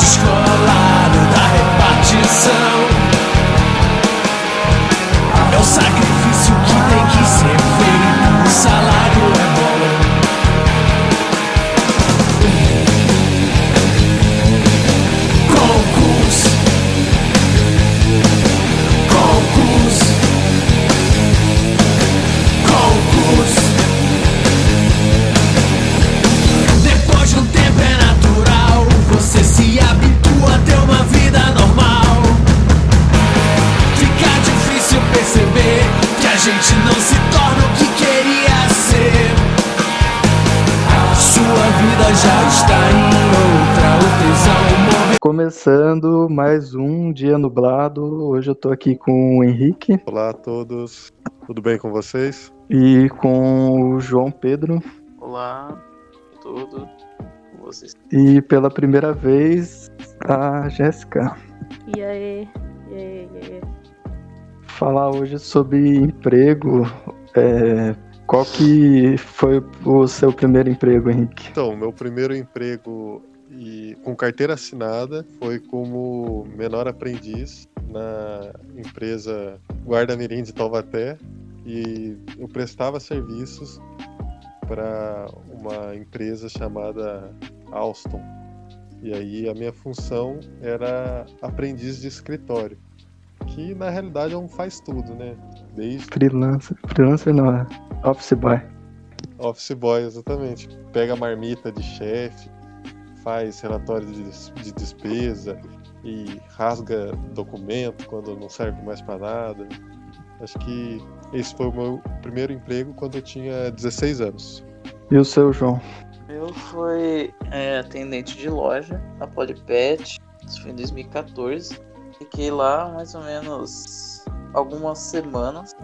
just go. Começando mais um dia nublado. Hoje eu tô aqui com o Henrique Olá a todos, tudo bem com vocês? e com o João Pedro. Olá, tudo com vocês? E pela primeira vez a Jéssica. E aí? E aí? E aí? Falar hoje sobre emprego. é, qual que foi o seu primeiro emprego, Henrique? Então, meu primeiro emprego e com carteira assinada foi como menor aprendiz na empresa Guarda Mirim de Taubaté e eu prestava serviços para uma empresa chamada Alstom. E aí a minha função era aprendiz de escritório, que na realidade é um faz tudo, né? Desde Freelancer. Freelancer não, é Office Boy. Office Boy, exatamente. Pega a marmita de chefe, faz relatório de, de despesa e rasga documento quando não serve mais para nada. Acho que esse foi o meu primeiro emprego quando eu tinha 16 anos. E o seu, João? Eu fui é, atendente de loja na Polipet, isso foi em 2014. Fiquei lá mais ou menos algumas semanas.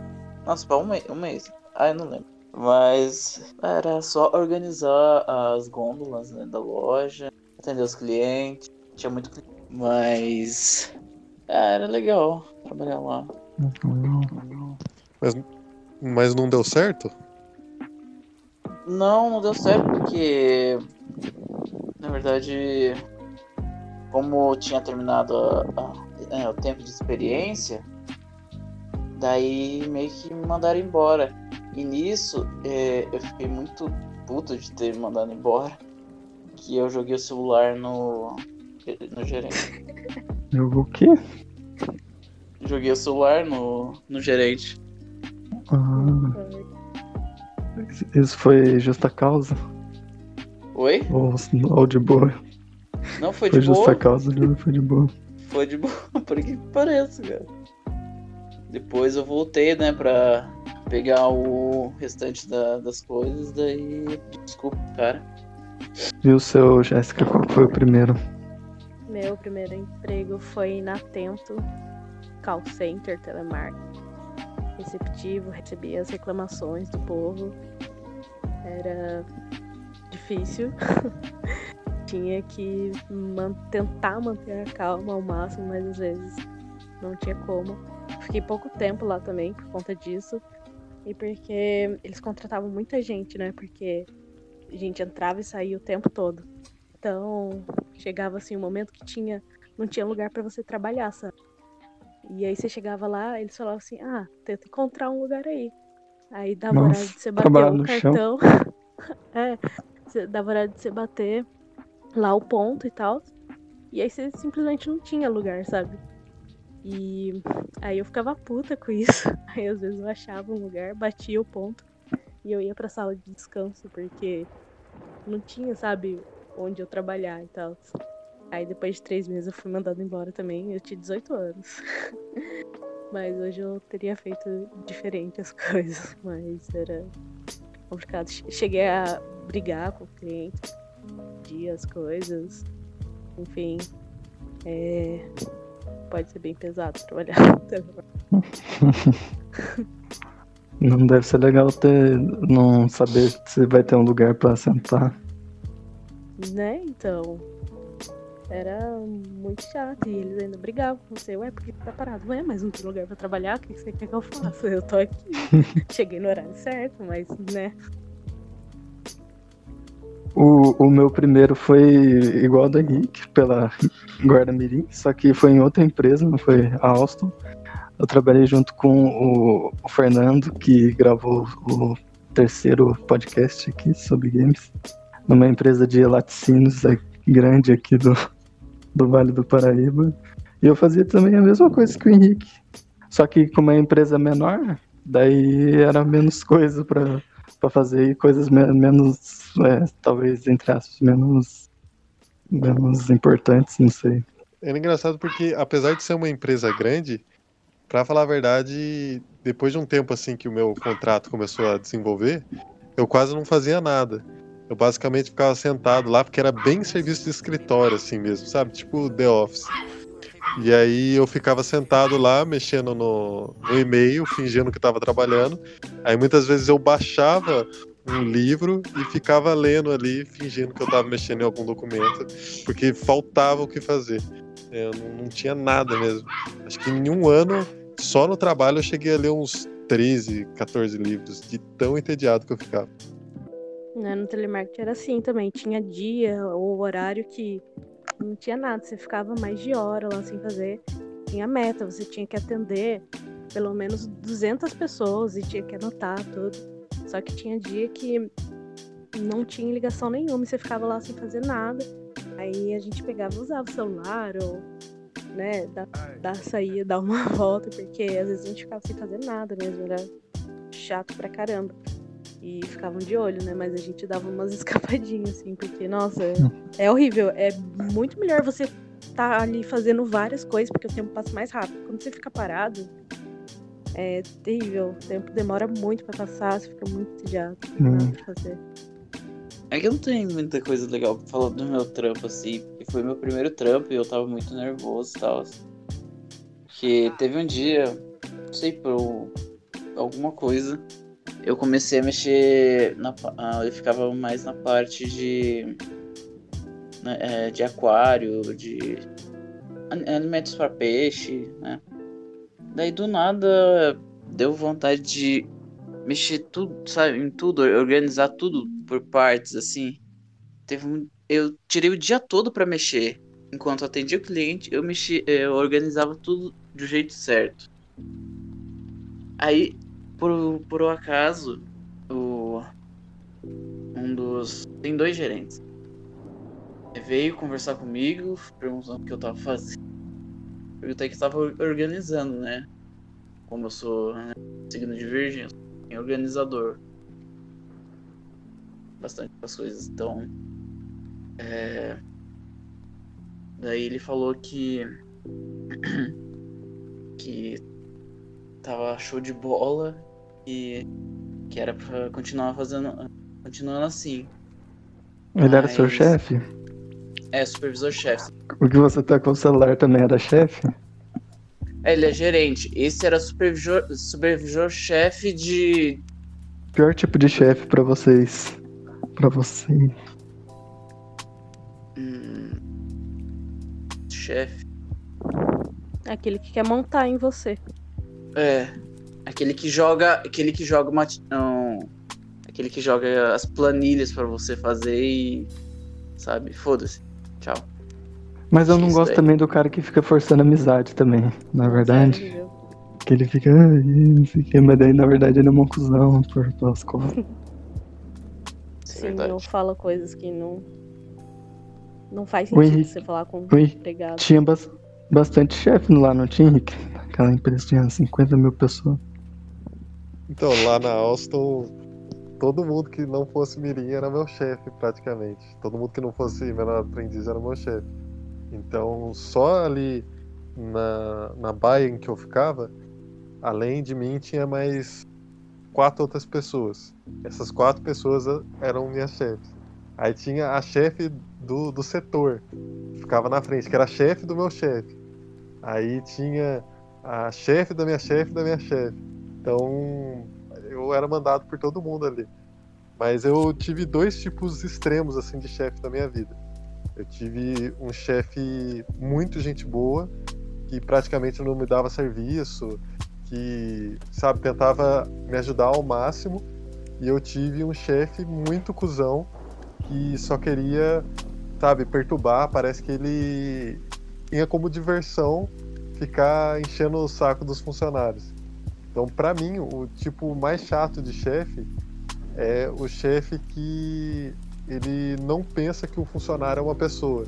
Nossa, um, mês, um mês. Ah, eu não lembro. Mas era só organizar as gôndolas né, da loja, atender os clientes. Tinha muito cliente. Mas ah, era legal trabalhar lá. Mas não deu certo? Não, não deu certo porque na verdade como tinha terminado a- a- é, o tempo de experiência, daí meio que me mandaram embora. E nisso é, eu fiquei muito puto de ter me mandado embora. Que eu joguei o celular no, no gerente. Jogou o quê? Joguei o celular no, no gerente. Ah, isso foi justa causa? Oi? Ou, ou de boa? Não foi Foi de justa boa. causa, não foi de boa. Foi de boa, por que pareça, cara. Depois eu voltei, né, pra pegar o restante da- das coisas, daí. Desculpa, cara. E o seu, Jéssica, qual foi o primeiro? Meu primeiro emprego foi na Tento, call center, telemarketing. Receptivo, recebia as reclamações do povo. Era difícil. tinha que man- tentar manter a calma ao máximo, mas às vezes não tinha como. Fiquei pouco tempo lá também por conta disso. E porque eles contratavam muita gente, né? Porque a gente entrava e saía o tempo todo. Então, chegava assim um momento que tinha não tinha lugar pra você trabalhar, sabe? E aí você chegava lá, eles falavam assim: "Ah, tenta encontrar um lugar aí". Aí dava Nossa, horário de você bater o chão. cartão. é, dava horário de você bater lá o ponto e tal. E aí você simplesmente não tinha lugar, sabe? E aí eu ficava puta com isso. Aí às vezes eu achava um lugar, batia o ponto e eu ia pra sala de descanso, porque não tinha, sabe, onde eu trabalhar e tal. Aí depois de três meses eu fui mandada embora também, eu tinha 18 anos. Mas hoje eu teria feito diferente as coisas, mas era complicado. Che- Cheguei a brigar com o cliente, pedir as coisas, enfim. É... Pode ser bem pesado trabalhar. Não deve ser legal ter não saber se vai ter um lugar pra sentar. Né? Então. Era muito chato. E eles ainda brigavam com você. Ué, por que tá parado? Ué, mas não tem lugar pra trabalhar? O que você quer que eu faça? Eu tô aqui. Cheguei no horário certo, mas, né? O, o meu primeiro foi igual do Henrique, pela Guarda Mirim, só que foi em outra empresa, não foi a Alstom. Eu trabalhei junto com o, Fernando, que gravou o terceiro podcast aqui sobre games, numa empresa de laticínios grande aqui do, do Vale do Paraíba. E eu fazia também a mesma coisa que o Henrique. Só que como é empresa menor, daí era menos coisa para fazer e coisas me menos, é, talvez, entre aspas, menos, menos importantes, não sei. É engraçado porque, apesar de ser uma empresa grande, para falar a verdade, depois de um tempo assim que o meu contrato começou a desenvolver, eu quase não fazia nada. Eu basicamente ficava sentado lá porque era bem serviço de escritório assim mesmo, sabe? Tipo The Office. E aí eu ficava sentado lá, mexendo no, no e-mail, fingindo que estava trabalhando. Aí muitas vezes eu baixava um livro e ficava lendo ali, fingindo que eu estava mexendo em algum documento, porque faltava o que fazer. Eu não, não tinha nada mesmo. Acho que em um ano, só no trabalho, eu cheguei a ler uns 13, 14 livros, de tão entediado que eu ficava. Né, no telemarketing era assim também, tinha dia ou horário que não tinha nada, você ficava mais de hora lá sem fazer. Tinha meta, você tinha que atender pelo menos 200 pessoas e tinha que anotar tudo. Só que tinha dia que não tinha ligação nenhuma e você ficava lá sem fazer nada. Aí a gente pegava e usava o celular ou, né, da, da saía, dar uma volta, porque às vezes a gente ficava sem fazer nada mesmo, era chato pra caramba e ficavam de olho, né? Mas a gente dava umas escapadinhas, assim, porque, nossa, é, horrível. É muito melhor você estar tá ali fazendo várias coisas, porque o tempo passa mais rápido. Quando você fica parado, é terrível. O tempo demora muito pra passar, você fica muito entediado. Não hum. fazer. É que eu não tenho muita coisa legal pra falar do meu trampo, assim. Foi meu primeiro trampo e eu tava muito nervoso e tal. Que teve um dia, não sei por alguma coisa, eu comecei a mexer. Na, uh, eu ficava mais na parte de. Né, é, de aquário, de alimentos para peixe, né? Daí do nada deu vontade de mexer tudo, sabe, em tudo, organizar tudo por partes, assim. Teve um, eu tirei o dia todo para mexer. Enquanto atendia o cliente, eu mexi, eu organizava tudo do jeito certo. Aí por, por um acaso, o, um dos. Tem dois gerentes. Veio conversar comigo, perguntando o que eu tava fazendo. Perguntei que eu tava organizando, né? Como eu sou né, signo de virgem, eu sou organizador. Bastante das coisas. Então. É... Daí ele falou que. que tava show de bola que, que era pra continuar fazendo. Continuando assim. Ele Mas... era seu chefe? É, supervisor-chefe. O que você tá com o celular também era chefe? É, ele é gerente. Esse era supervisor-chefe supervisor de. Pior tipo de chefe para vocês. para você. Hum... Chefe. Aquele que quer montar em você. É. Aquele que joga. Aquele que joga uma. Um, aquele que joga as planilhas para você fazer e. Sabe? Foda-se. Tchau. Mas eu não Isso gosto daí. também do cara que fica forçando amizade também, na é verdade. É, que ele fica, ah, não sei o que, mas daí na verdade ele é uma cuzão por pelas costas. Sim, eu falo coisas que não. Não faz sentido Henrique, você falar com um empregado. Tinha bastante chefe lá, não tinha, Henrique? Aquela empresa tinha 50 mil pessoas. Então, lá na Alstom, todo mundo que não fosse Mirim era meu chefe, praticamente. Todo mundo que não fosse menor aprendiz era meu chefe. Então, só ali na, na baia em que eu ficava, além de mim, tinha mais quatro outras pessoas. Essas quatro pessoas eram minhas chefes. Aí tinha a chefe do, do setor, que ficava na frente, que era a chefe do meu chefe. Aí tinha a chefe da minha chefe da minha chefe. Então, eu era mandado por todo mundo ali. Mas eu tive dois tipos extremos assim de chefe na minha vida. Eu tive um chefe muito gente boa, que praticamente não me dava serviço, que, sabe, tentava me ajudar ao máximo. E eu tive um chefe muito cuzão, que só queria, sabe, perturbar. Parece que ele tinha como diversão ficar enchendo o saco dos funcionários. Então, para mim, o tipo mais chato de chefe é o chefe que ele não pensa que o funcionário é uma pessoa.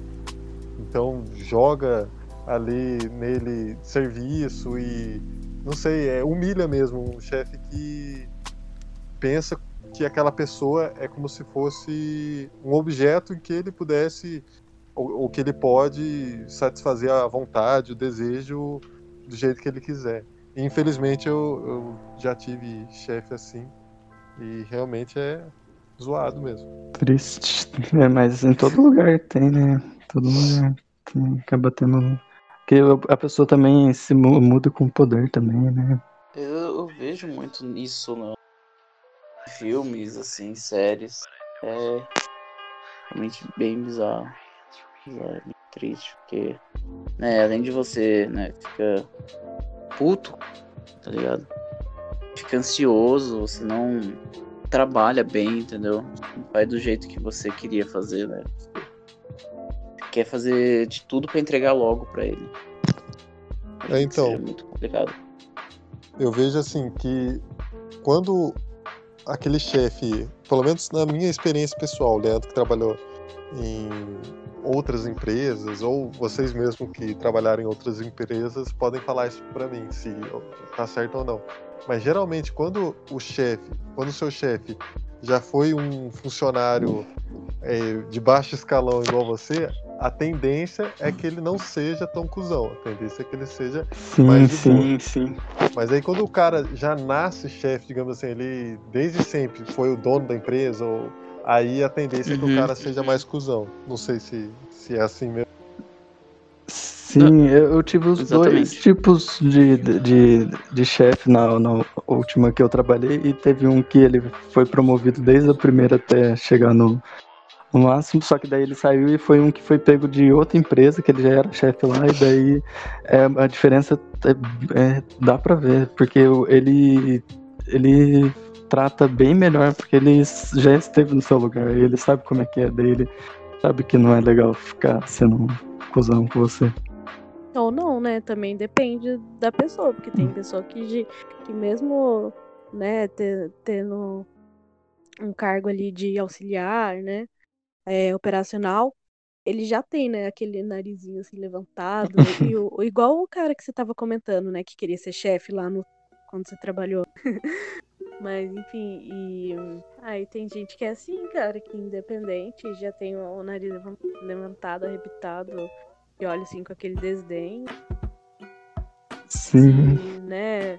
Então, joga ali nele serviço e não sei, é, humilha mesmo um chefe que pensa que aquela pessoa é como se fosse um objeto em que ele pudesse ou, ou que ele pode satisfazer a vontade, o desejo do jeito que ele quiser. Infelizmente eu, eu já tive chefe assim e realmente é zoado mesmo. Triste. É, mas em todo lugar tem, né? Todo lugar tem, acaba tendo. Porque a pessoa também se muda com poder também, né? Eu, eu vejo muito nisso no filmes, assim, séries. É realmente bem bizarro. bizarro bem triste, porque né, além de você, né, fica puto, tá ligado? Fica ansioso, você não trabalha bem, entendeu? Não faz do jeito que você queria fazer, né? Você quer fazer de tudo para entregar logo para ele. É, então. É muito complicado. Eu vejo assim que quando aquele chefe, pelo menos na minha experiência pessoal, Leandro que trabalhou em outras empresas, ou vocês mesmo que trabalharam em outras empresas, podem falar isso para mim, se tá certo ou não. Mas geralmente quando o chefe, quando o seu chefe já foi um funcionário é, de baixo escalão igual você, a tendência é que ele não seja tão cuzão. A tendência é que ele seja sim, mais sim, sim. Mas aí quando o cara já nasce chefe, digamos assim, ele desde sempre foi o dono da empresa, ou, aí a tendência é que o Uhum. cara seja mais cuzão. Não sei se, se é assim mesmo. Sim, eu, tive os dois Exatamente. tipos de, de, de chefe na, na última que eu trabalhei e teve um que ele foi promovido desde a primeira até chegar no, no máximo, só que daí ele saiu e foi um que foi pego de outra empresa, que ele já era chefe lá, e daí é, a diferença é, é- dá pra ver, porque ele, ele trata bem melhor, porque ele já esteve no seu lugar, e ele sabe como é que é, daí ele sabe que não é legal ficar sendo um cuzão com você. Ou não, né? Também depende da pessoa, porque tem pessoa que, que mesmo, né, te- tendo um cargo ali de auxiliar, né, é, operacional, ele já tem, né, aquele narizinho assim levantado, e o, o- igual o cara que você tava comentando, né, que queria ser chefe lá no quando você trabalhou. Mas, enfim, e aí tem gente que é assim, cara, que independente, já tem o, nariz levan- levantado, arrebitado, e olha assim com aquele desdém, Sim. se, né,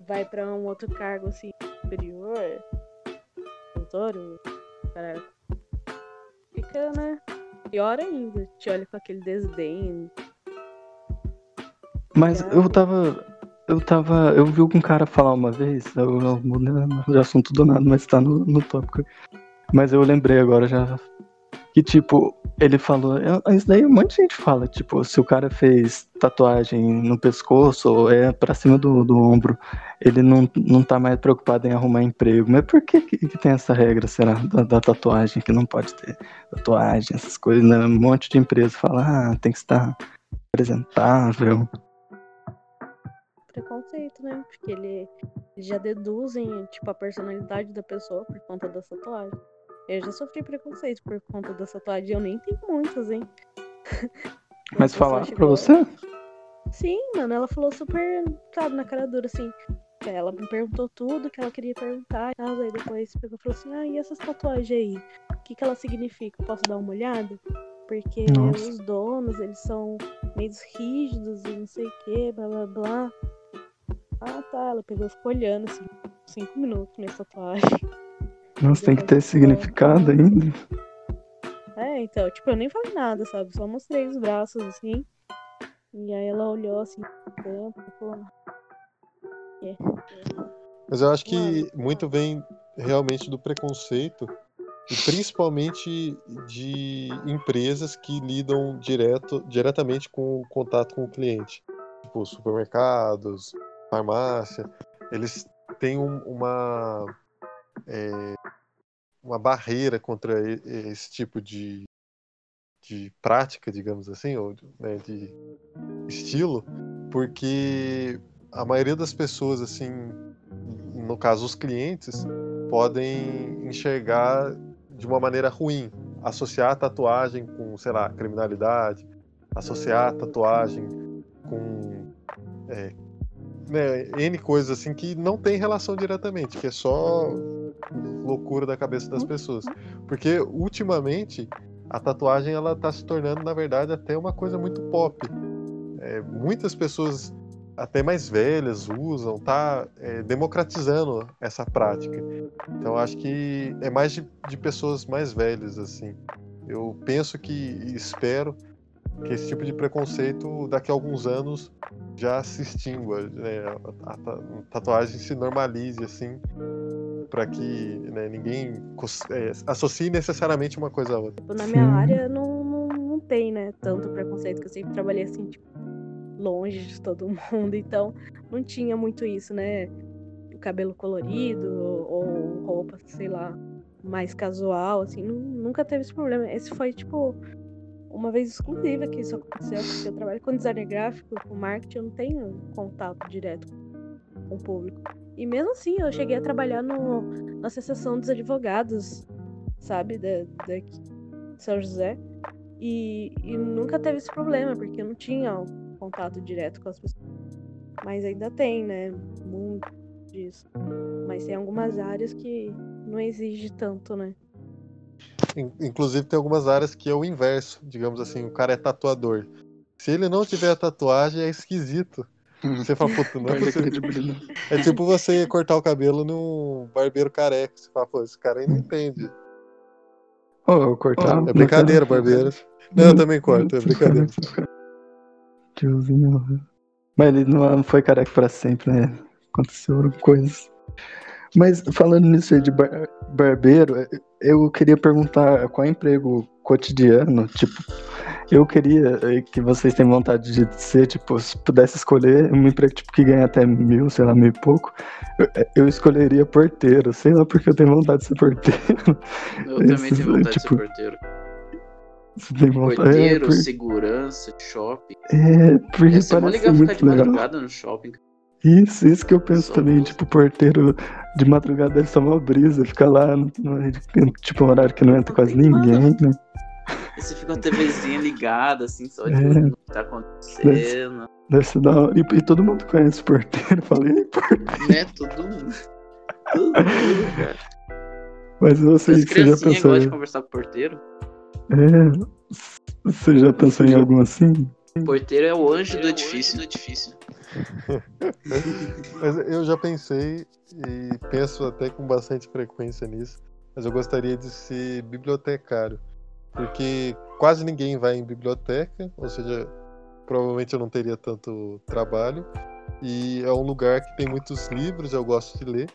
vai pra um outro cargo assim superior, doutor, cara fica, né, pior ainda, te olha com aquele desdém. Mas eu tava. Eu tava. Eu vi um cara falar uma vez, eu eu mudei de assunto do nada, mas tá no, no tópico. Mas eu lembrei agora já. Que tipo, ele falou. eu- Isso daí um monte de gente fala, tipo, se o cara fez tatuagem no pescoço ou é pra cima do, do ombro, ele não, não tá mais preocupado em arrumar emprego. Mas por que, que, que tem essa regra, será, da, da tatuagem, que não pode ter tatuagem, essas coisas, né? Um monte de empresa fala, ah, tem que estar apresentável. Preconceito, né? Porque ele, eles já deduzem, tipo, a personalidade da pessoa por conta da tatuagem. Eu já sofri preconceito por conta da tatuagem. Eu nem tenho muitas, hein? Mas pessoa falaram pra chegou- você? Sim, mano, ela falou super, sabe, na cara dura, assim. Ela me perguntou tudo que ela queria perguntar e. Aí depois pegou e falou assim: Ah, e essas tatuagens aí? O que, que elas significam? Posso dar uma olhada? Porque Nossa. os donos, eles são meio rígidos e não sei o que, blá blá blá. Ah, tá. Ela pegou e ficou olhando, assim, cinco minutos minha tatuagem. Nossa, tem que ter significado ainda. É, então, tipo, eu nem falei nada, sabe? Só mostrei os braços, assim. E aí ela olhou, assim, e falou... É. Mas eu acho que Mano. muito vem realmente do preconceito e principalmente de empresas que lidam direto, diretamente com o contato com o cliente, tipo supermercados, farmácia, eles têm um- uma é, uma barreira contra esse tipo de, de prática, digamos assim, ou né, de estilo, porque a maioria das pessoas, assim, no caso os clientes, podem enxergar de uma maneira ruim, associar a tatuagem com, sei lá, criminalidade, associar a tatuagem com é, né, N coisas assim que não tem relação diretamente, que é só loucura da cabeça das pessoas. Porque ultimamente a tatuagem ela tá se tornando, na verdade, até uma coisa muito pop. É, muitas pessoas até mais velhas usam, tá é, democratizando essa prática. Então acho que é mais de, de pessoas mais velhas assim. Eu penso que espero que esse tipo de preconceito daqui a alguns anos já se extingua, né? a, tatuagem se normalize assim, para que né, ninguém é, associe necessariamente uma coisa a outra. Tipo, na minha Sim. área não, não, não tem, né, tanto preconceito, que eu sempre trabalhei assim, tipo, longe de todo mundo, então não tinha muito isso, né? O cabelo colorido ou roupa, sei lá, mais casual, assim, nu- nunca teve esse problema. Esse foi, tipo, uma vez exclusiva que isso aconteceu, porque eu trabalho com design gráfico, com marketing, eu não tenho contato direto com o público. E mesmo assim, eu cheguei a trabalhar no, na Associação dos Advogados, sabe, da, de São José. E, e nunca teve esse problema, porque eu não tinha um contato direto com as pessoas. Mas ainda tem, né? Muito disso. Mas tem algumas áreas que não exige tanto, né? In- Inclusive tem algumas áreas que é o inverso, digamos assim, o cara é tatuador. Se ele não tiver a tatuagem, é esquisito. Você fala, puta, não é possível. É tipo você cortar o cabelo num barbeiro careca. Você fala, pô, esse cara aí não entende. Ô, eu cortar. É brincadeira, barbeiro. Não, eu também corto, é brincadeira. Tiozinho. Mas ele não foi careca pra sempre, né? Aconteceram coisas. Mas falando nisso aí de bar- barbeiro, eu queria perguntar qual é o emprego cotidiano, tipo, eu queria eh, que vocês tenham vontade de ser, tipo, se pudesse escolher um emprego tipo, que ganha até mil, sei lá, mil e pouco, eu, eu escolheria porteiro, sei lá porque eu tenho vontade de ser porteiro. Eu também Esses, tenho vontade de tipo, ser porteiro. Você tem vontade. Porteiro, é, por- segurança, shopping. é, porque parece legal ficar muito de legal. madrugada no shopping. Isso, isso que eu penso Só também, tipo, porteiro de madrugada deve ser uma brisa, ficar lá, no, no- tipo, um horário que não entra quase ninguém, né? E você fica com a TVzinha ligada, assim, só de É. no que tá acontecendo. Deve ser da hora. E, e todo mundo conhece o porteiro, falei, "Ei, porteiro. Né? Todo mundo. Todo mundo, cara. Mas você, você já pensou, gostam de conversar com o porteiro. é, você já pensou em algum assim? O porteiro é o anjo do edifício. Do edifício. Mas eu já pensei e penso até com bastante frequência nisso, mas eu gostaria de ser bibliotecário, porque quase ninguém vai em biblioteca, ou seja, provavelmente eu não teria tanto trabalho, e é um lugar que tem muitos livros, eu gosto de ler,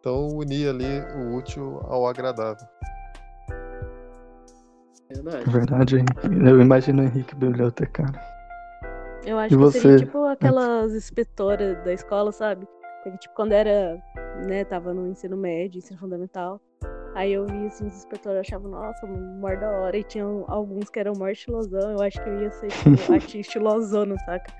então unir ali o útil ao agradável. Verdade. Verdade, Henrique. eu imagino o Henrique bibliotecário. Eu acho E que seria você? tipo aquelas inspetoras da escola, sabe? Porque, tipo, quando era, né, tava no ensino médio, ensino fundamental, aí eu via assim, os inspetores achavam, nossa, mó da hora, e tinham alguns que eram mó estilosão, eu acho que eu ia ser, tipo, a tia estilosona, saca?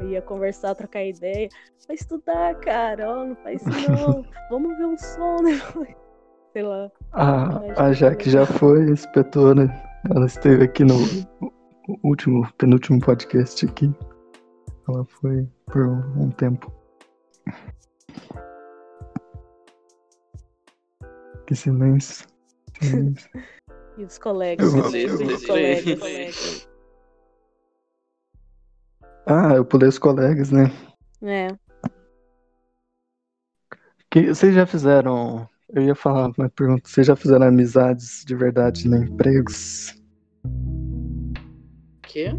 Eu ia conversar, trocar ideia. Vai estudar, cara, ó, não faz isso não. Vamos ver um som, né? Sei lá. A, Acho a que Jaque já foi inspetora, ela esteve aqui no último, penúltimo podcast aqui. Ela foi por um tempo. Que silêncio. silêncio. E os colegas, Eu- os eu- colegas, eu- eu- colegas. Ah, eu pulei os colegas, né? É. Que, vocês já fizeram. Eu ia falar uma pergunta. Vocês já fizeram amizades de verdade em empregos? Que?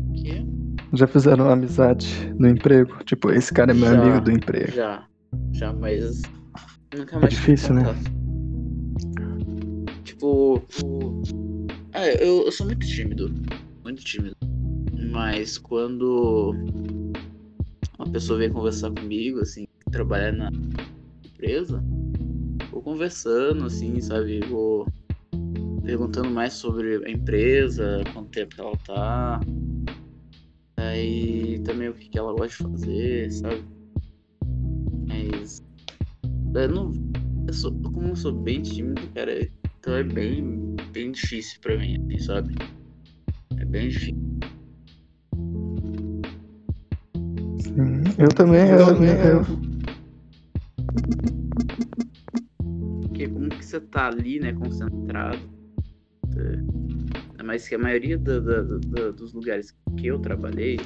Já fizeram amizade no emprego? Tipo, esse cara é meu Já. amigo do emprego. Já. Já, mas. Nunca mais. tive difícil, né? Tipo. É, eu, eu sou muito tímido. Muito tímido. Mas quando uma pessoa vem conversar comigo, assim, trabalhar na empresa, vou conversando, assim, sabe? Vou perguntando mais sobre a empresa, quanto tempo ela tá. Aí também o que, que ela gosta de fazer, sabe? Mas. Eu não. Eu sou, como eu sou bem tímido, cara, então é bem, bem difícil pra mim, assim, sabe? É bem difícil. Sim, eu também. Eu, eu, Porque como que você tá ali, né, concentrado. É, mas que a maioria da- da- da- dos lugares que eu trabalhei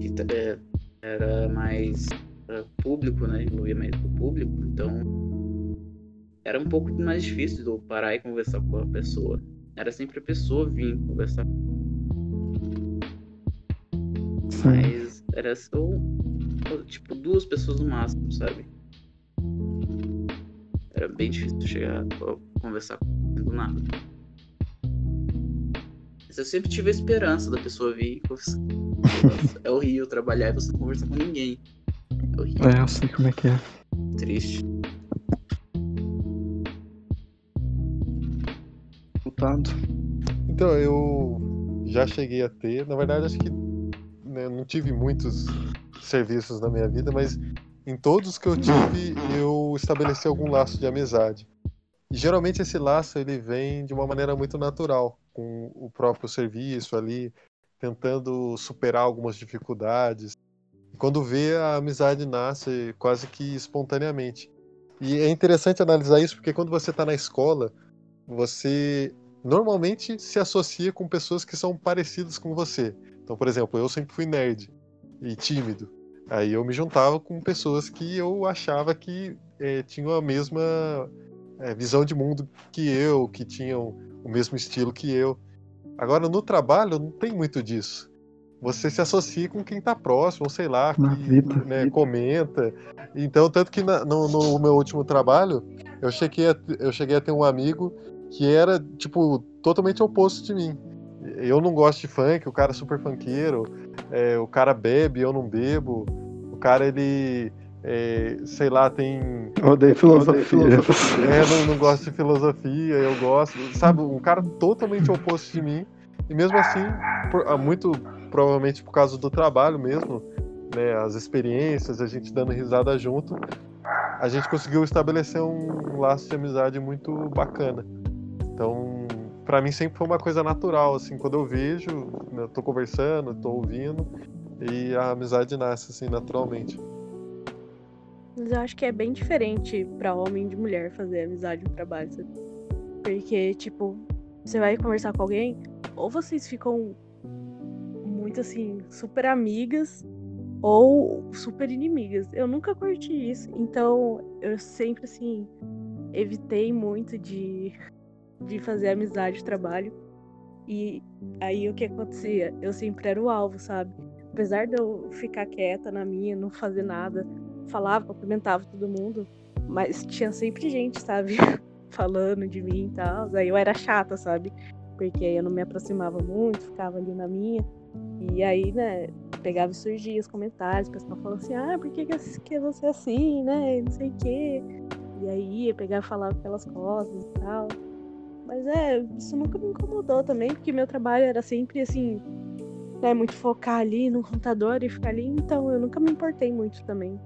que é, era mais é, público, né? Envolvia mais o público, então era um pouco mais difícil de eu parar e conversar com a pessoa. Era sempre a pessoa vir conversar, sim. mas era só tipo duas pessoas no máximo, sabe? Era bem difícil chegar a conversar com do nada. Mas eu sempre tive a esperança da pessoa vir e conversar. É horrível trabalhar e você não conversar com ninguém. É horrível, É, eu sei como é que é. triste. Voltado. Então, eu já cheguei a ter, na verdade, acho que né, não tive muitos serviços na minha vida, mas em todos que eu tive, eu estabeleci algum laço de amizade. Geralmente esse laço ele vem de uma maneira muito natural, com o próprio serviço ali, tentando superar algumas dificuldades. Quando vê, a amizade nasce quase que espontaneamente. E é interessante analisar isso porque quando você está na escola, você normalmente se associa com pessoas que são parecidas com você. Então, por exemplo, eu sempre fui nerd e tímido. Aí eu me juntava com pessoas que eu achava que eh, tinham a mesma eh, visão de mundo que eu, que tinham o mesmo estilo que eu. Agora, no trabalho, não tem muito disso. Você se associa com quem está próximo, ou sei lá, Na que vida. né, comenta. Então, tanto que na- no, no meu último trabalho, eu cheguei, a, eu cheguei a ter um amigo que era, tipo, totalmente oposto de mim. Eu não gosto de funk, o cara é super funkeiro, é, o cara bebe, eu não bebo, o cara, ele, é, sei lá, tem Odeio filosofia. é, não, não gosto de filosofia, eu gosto, sabe, um cara totalmente oposto de mim, e mesmo assim, por- ah, muito provavelmente por causa do trabalho mesmo, né, as experiências, a gente dando risada junto, a gente conseguiu estabelecer um, laço de amizade muito bacana. Então, pra mim sempre foi uma coisa natural, assim, quando eu vejo, né, eu tô conversando, tô ouvindo, e a amizade nasce, assim, naturalmente. Eu acho que é bem diferente pra homem de mulher fazer amizade no trabalho, sabe? Porque, tipo, você vai conversar com alguém, ou vocês ficam muito assim, super amigas, ou super inimigas. Eu nunca curti isso. Então, eu sempre, assim, evitei muito de, de fazer amizade no trabalho. E aí o que acontecia? Eu sempre era o alvo, sabe? Apesar de eu ficar quieta na minha, não fazer nada, falava, cumprimentava todo mundo, mas tinha sempre gente, sabe? Falando de mim e tal. Aí eu era chata, sabe? Porque aí eu não me aproximava muito, ficava ali na minha. E aí, né, pegava e surgia os comentários, o pessoal falando assim, ah, por que, que você é assim, né? Não sei o quê. E aí ia pegar e falava aquelas coisas e tal. Mas é, isso nunca me incomodou também, porque meu trabalho era sempre assim, né, muito focar ali no computador e ficar ali, então eu nunca me importei muito também.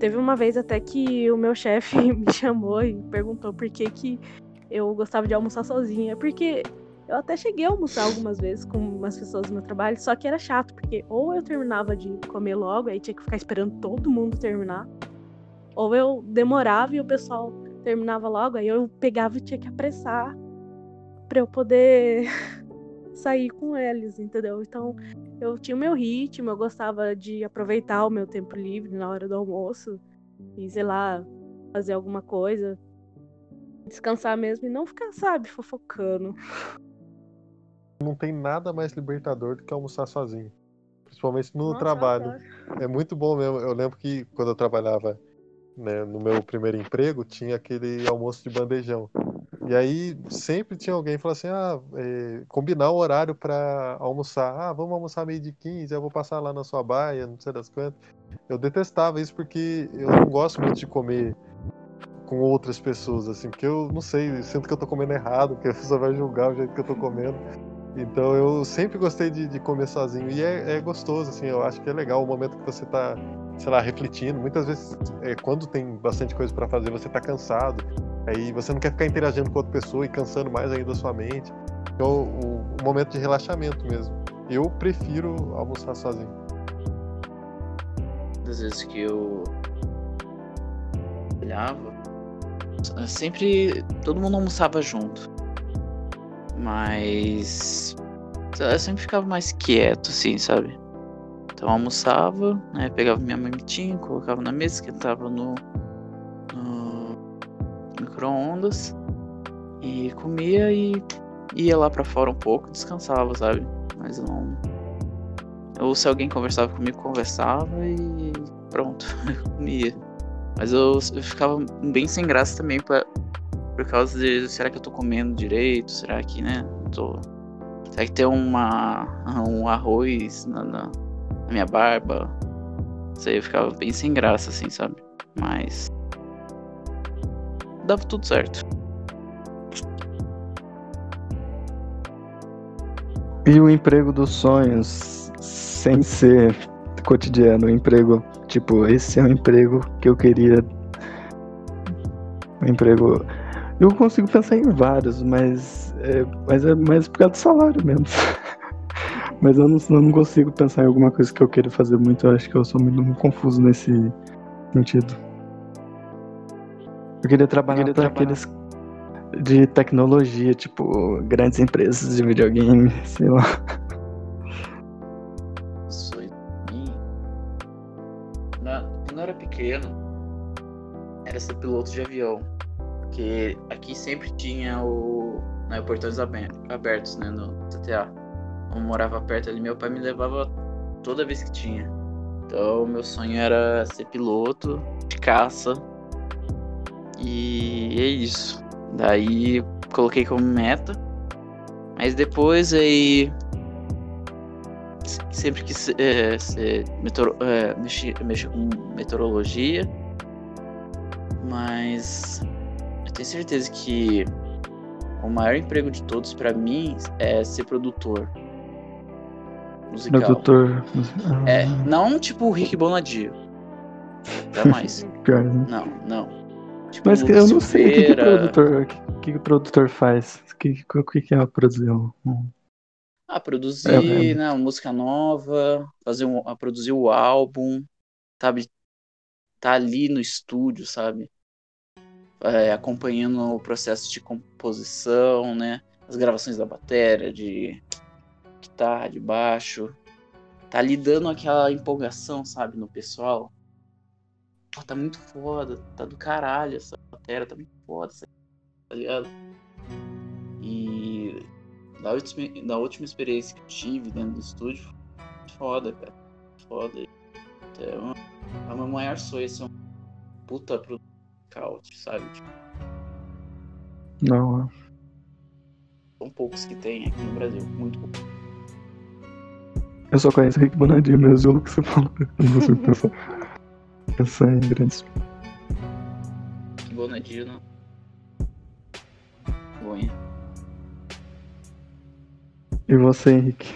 Teve uma vez até que o meu chefe me chamou e perguntou por que, que eu gostava de almoçar sozinha. Porque eu até cheguei a almoçar algumas vezes com umas pessoas no meu trabalho, só que era chato, porque ou eu terminava de comer logo, aí tinha que ficar esperando todo mundo terminar, ou eu demorava e o pessoal terminava logo, aí eu pegava e tinha que apressar pra eu poder sair com eles, entendeu? Então eu tinha o meu ritmo, eu gostava de aproveitar o meu tempo livre na hora do almoço e, sei lá, fazer alguma coisa, descansar mesmo e não ficar, sabe, fofocando. Não tem nada mais libertador do que almoçar sozinho. Principalmente no Nossa, trabalho. É muito bom mesmo. Eu lembro que quando eu trabalhava né, no meu primeiro emprego, tinha aquele almoço de bandejão. E aí sempre tinha alguém que falava assim: ah, é, combinar o horário para almoçar. Ah, vamos almoçar meio de 15, eu vou passar lá na sua baia, não sei das quantas. Eu detestava isso porque eu não gosto muito de comer com outras pessoas, assim, porque eu não sei, eu sinto que eu tô comendo errado, porque a pessoa vai julgar o jeito que eu tô comendo. Então eu sempre gostei de, de comer sozinho. E é, é, gostoso, assim, eu acho que é legal o momento que você tá, sei lá, refletindo. Muitas vezes, é, quando tem bastante coisa para fazer, você tá cansado. Aí você não quer ficar interagindo com outra pessoa e cansando mais ainda a sua mente. Então, o, o momento de relaxamento mesmo. Eu prefiro almoçar sozinho. Das vezes que eu olhava, sempre todo mundo almoçava junto. Mas eu sempre ficava mais quieto, assim, sabe? Então eu almoçava, né? Pegava minha mamitinha, colocava na mesa, esquentava no micro-ondas e comia e ia lá para fora um pouco, descansava, sabe? Mas não. Ou se alguém conversava comigo, conversava e pronto, comia. Mas eu, eu ficava bem sem graça também pra, por causa de será que eu tô comendo direito? Será que, né? Tô... Será que tem uma, um arroz na, na minha barba? Isso aí eu ficava bem sem graça, assim, sabe? Mas. Dava tudo certo. E o emprego dos sonhos, sem ser cotidiano, o emprego, tipo, esse é o emprego que eu queria. O emprego eu consigo pensar em vários, mas é, mas é mais por causa do salário mesmo. mas eu não, eu não consigo pensar em alguma coisa que eu queira fazer muito. Eu acho que eu sou muito, muito confuso nesse sentido. Eu queria trabalhar para aqueles de tecnologia, tipo grandes empresas de videogame, sei lá. Quando eu era pequeno, era ser piloto de avião. Porque aqui sempre tinha o né, portões abertos, né, no CTA. Eu morava perto ali, meu pai me levava toda vez que tinha. Então, meu sonho era ser piloto de caça. E é isso. Daí coloquei como meta. Mas depois aí sempre quis é, meteoro, é, mexer, mexer com meteorologia. Mas tenho certeza que o maior emprego de todos para mim é ser produtor musical. Produtor. É, não tipo o Rick Bonadio. Jamais. Né? Não, não. Tipo, Mas eu não sei o que, que o produtor, que, que o produtor faz. O que, que, que é produzir um... Ah, produzir, é, né, uma música nova, fazer um, produzir o álbum, sabe? Tá ali no estúdio, sabe? é, acompanhando o processo de composição, né? As gravações da bateria, de guitarra, de baixo. Tá ali dando aquela empolgação, sabe, no pessoal. Pô, tá muito foda, tá do caralho essa bateria, tá muito foda, tá ligado? E da última, da última experiência que eu tive dentro do estúdio, foda, cara. Foda. Então, é o meu maior sonho ser um puta produtor Couch, sabe? Tipo, não. É. São poucos que tem aqui no Brasil, muito poucos. Eu só conheço Rick Bonadinho mesmo, o que você falou. Não consigo pensar, pensar em grandes. Bonadinho não. Bonha. E você, Henrique?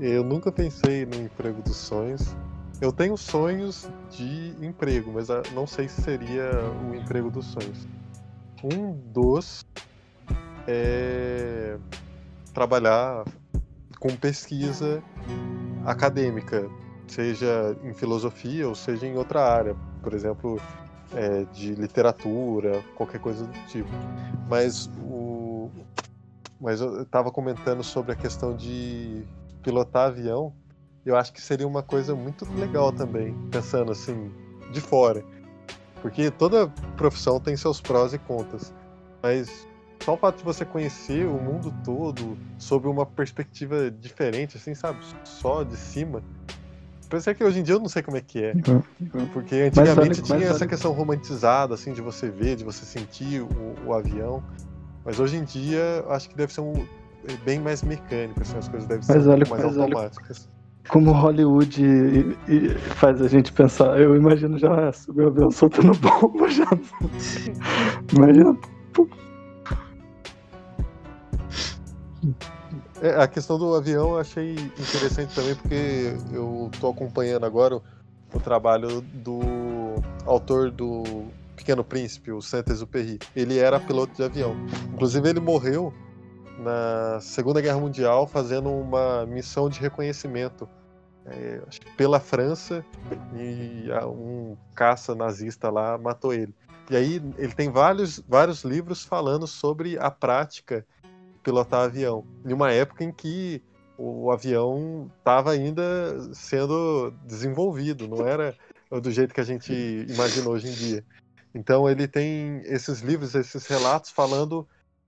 Eu nunca pensei no emprego dos sonhos. Eu tenho sonhos de emprego, mas ah, não sei se seria o emprego dos sonhos. Um dos é trabalhar com pesquisa acadêmica, seja em filosofia ou seja em outra área, por exemplo, é, de literatura, qualquer coisa do tipo. Mas o mas eu estava comentando sobre a questão de pilotar avião eu acho que seria uma coisa muito legal também, pensando assim, de fora. Porque toda profissão tem seus prós e contras. Mas só o fato de você conhecer o mundo todo sob uma perspectiva diferente, assim, sabe? Só de cima. Pensei que hoje em dia eu não sei como é que é. Uhum. Porque antigamente tinha essa questão romantizada, assim, de você ver, de você sentir o, o avião. Mas hoje em dia acho que deve ser um bem mais mecânico, assim, as coisas devem ser olha, mais automáticas. como Hollywood e- e faz a gente pensar, eu imagino já subir o avião soltando bomba já. Imagina. É, a questão do avião eu achei interessante também porque eu tô acompanhando agora o, o trabalho do autor do Pequeno Príncipe, o Saint-Exupéry. Ele era piloto de avião. Inclusive ele morreu na Segunda Guerra Mundial fazendo uma missão de reconhecimento é, pela França e um caça nazista lá matou ele. E aí ele tem vários, vários livros falando sobre a prática pilotar avião. Em uma época em que o avião estava ainda sendo desenvolvido, não era do jeito que a gente imagina hoje em dia. Então ele tem esses livros, esses relatos falando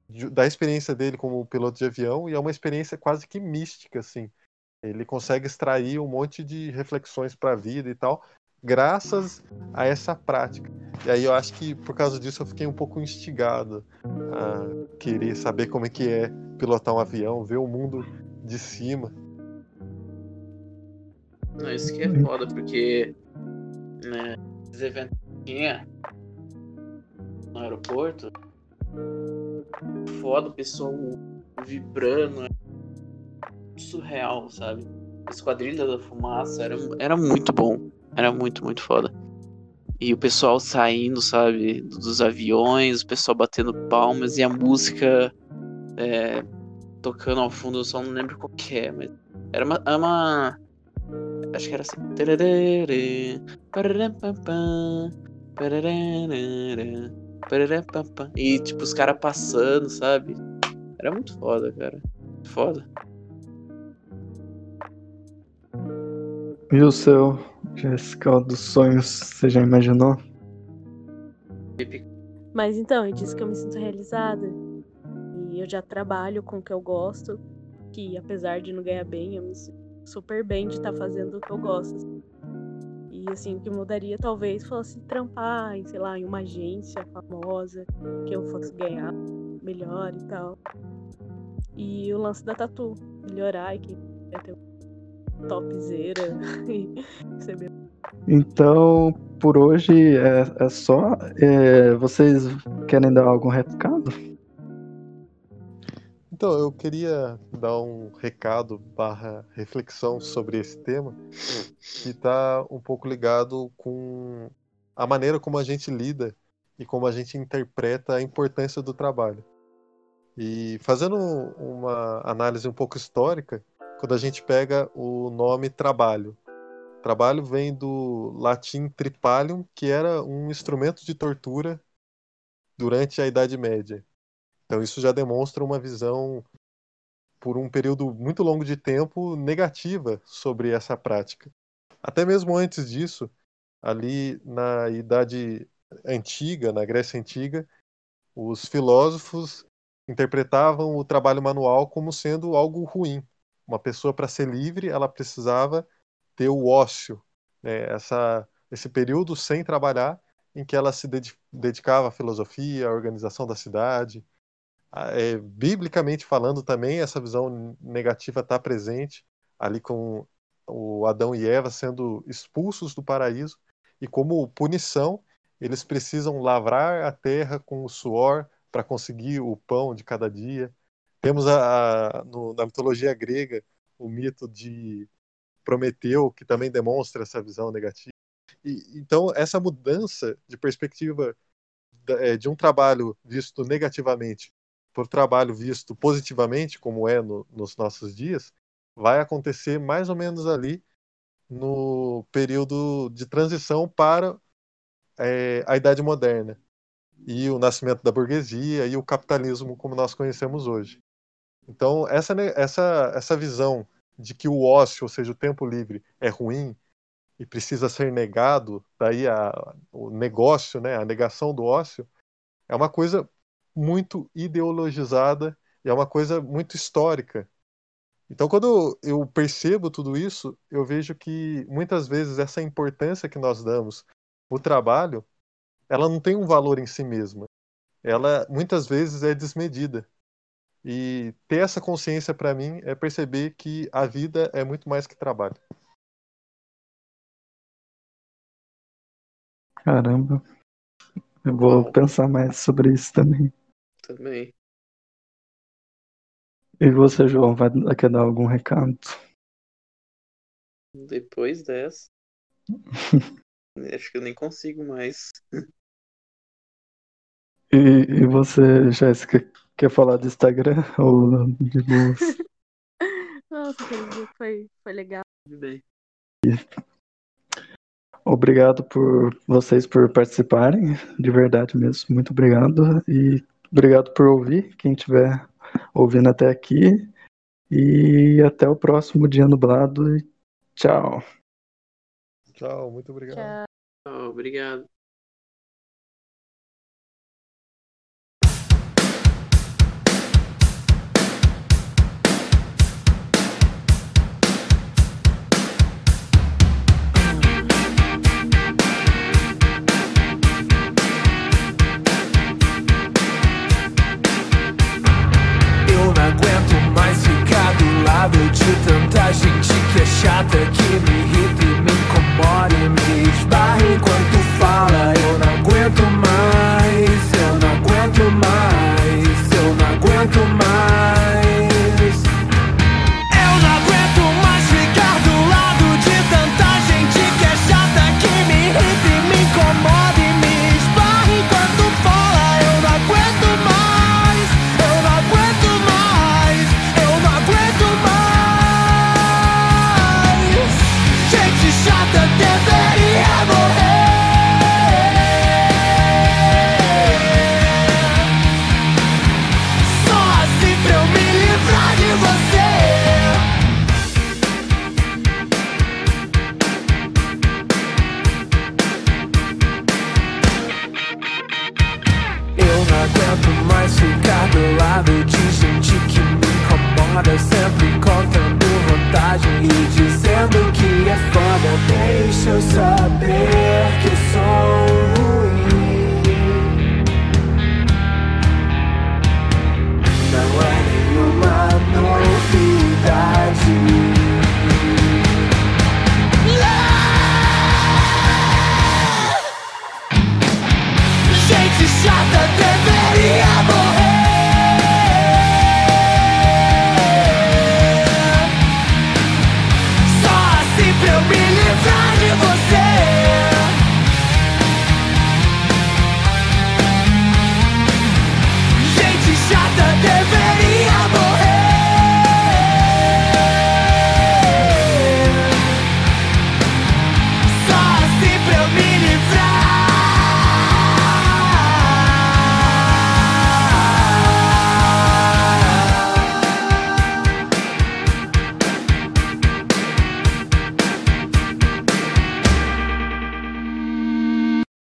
de- da experiência dele como piloto de avião e é uma experiência quase que mística, assim. Ele consegue extrair um monte de reflexões para a vida e tal, graças a essa prática. E aí eu acho que por causa disso eu fiquei um pouco instigado a querer saber como é que é pilotar um avião, ver o mundo de cima. Não, isso que é foda, porque né, esses eventos tinha no aeroporto, foda, o pessoal vibrando, é surreal, sabe? Esquadrilha da Fumaça era, era muito bom, era muito, muito foda. E o pessoal saindo, sabe, dos aviões, o pessoal batendo palmas e a música é, tocando ao fundo, eu só não lembro qual que é, mas era uma, era uma Acho que era assim. E tipo, os caras passando, sabe? Era muito foda, cara. Foda. E o seu, Jéssica, dos sonhos, você já imaginou? Mas então, eu disse que eu me sinto realizada. E eu já trabalho com o que eu gosto. Que apesar de não ganhar bem, eu me sinto super bem de estar fazendo o que eu gosto. E assim, o que mudaria talvez fosse trampar em, sei lá, em uma agência famosa, que eu fosse ganhar melhor e tal. E o lance da tatu, melhorar e que um topzera e bem Então, por hoje é, é só. É, vocês querem dar algum recado? Então, eu queria dar um recado barra reflexão sobre esse tema que está um pouco ligado com a maneira como a gente lida e como a gente interpreta a importância do trabalho. E fazendo uma análise um pouco histórica, quando a gente pega o nome trabalho, trabalho vem do latim tripalium, que era um instrumento de tortura durante a Idade Média. Então isso já demonstra uma visão por um período muito longo de tempo negativa sobre essa prática. Até mesmo antes disso, ali na Idade Antiga, na Grécia Antiga, os filósofos interpretavam o trabalho manual como sendo algo ruim. Uma pessoa para ser livre, ela precisava ter o ócio, né? Essa, esse período sem trabalhar, em que ela se dedi- dedicava à filosofia, à organização da cidade. Ah, é, biblicamente falando também, essa visão negativa está presente ali com o Adão e Eva sendo expulsos do paraíso e como punição eles precisam lavrar a terra com o suor para conseguir o pão de cada dia. Temos a, a- no- na mitologia grega o mito de Prometeu, que também demonstra essa visão negativa. E, então, essa mudança de perspectiva é, de um trabalho visto negativamente por trabalho visto positivamente, como é no- nos nossos dias, vai acontecer mais ou menos ali no período de transição para é, a Idade Moderna e o nascimento da burguesia e o capitalismo como nós conhecemos hoje. Então, essa, ne- essa, essa visão de que o ócio, ou seja, o tempo livre, é ruim e precisa ser negado, daí a, o negócio, né, a negação do ócio, é uma coisa muito ideologizada e é uma coisa muito histórica. Então, quando eu percebo tudo isso, eu vejo que muitas vezes essa importância que nós damos o trabalho, ela não tem um valor em si mesma. Ela muitas vezes é desmedida. E ter essa consciência para mim é perceber que a vida é muito mais que trabalho. Caramba. Eu vou Bom. pensar mais sobre isso também. Também. E você, João, vai quer dar algum recado? Depois dessa. acho que eu nem consigo mais. E, e você, Jéssica, quer falar do Instagram ou de boas? Nossa, aquele dia foi, foi legal. Obrigado por vocês por participarem, de verdade mesmo. Muito obrigado. E obrigado por ouvir, quem estiver ouvindo até aqui. E até o próximo dia nublado. E tchau. Tchau, muito obrigado. Tchau. Obrigado. aguento mais ficar do lado de gente que me incomoda Sempre contando vantagem e dizendo que é foda. Deixa eu saber que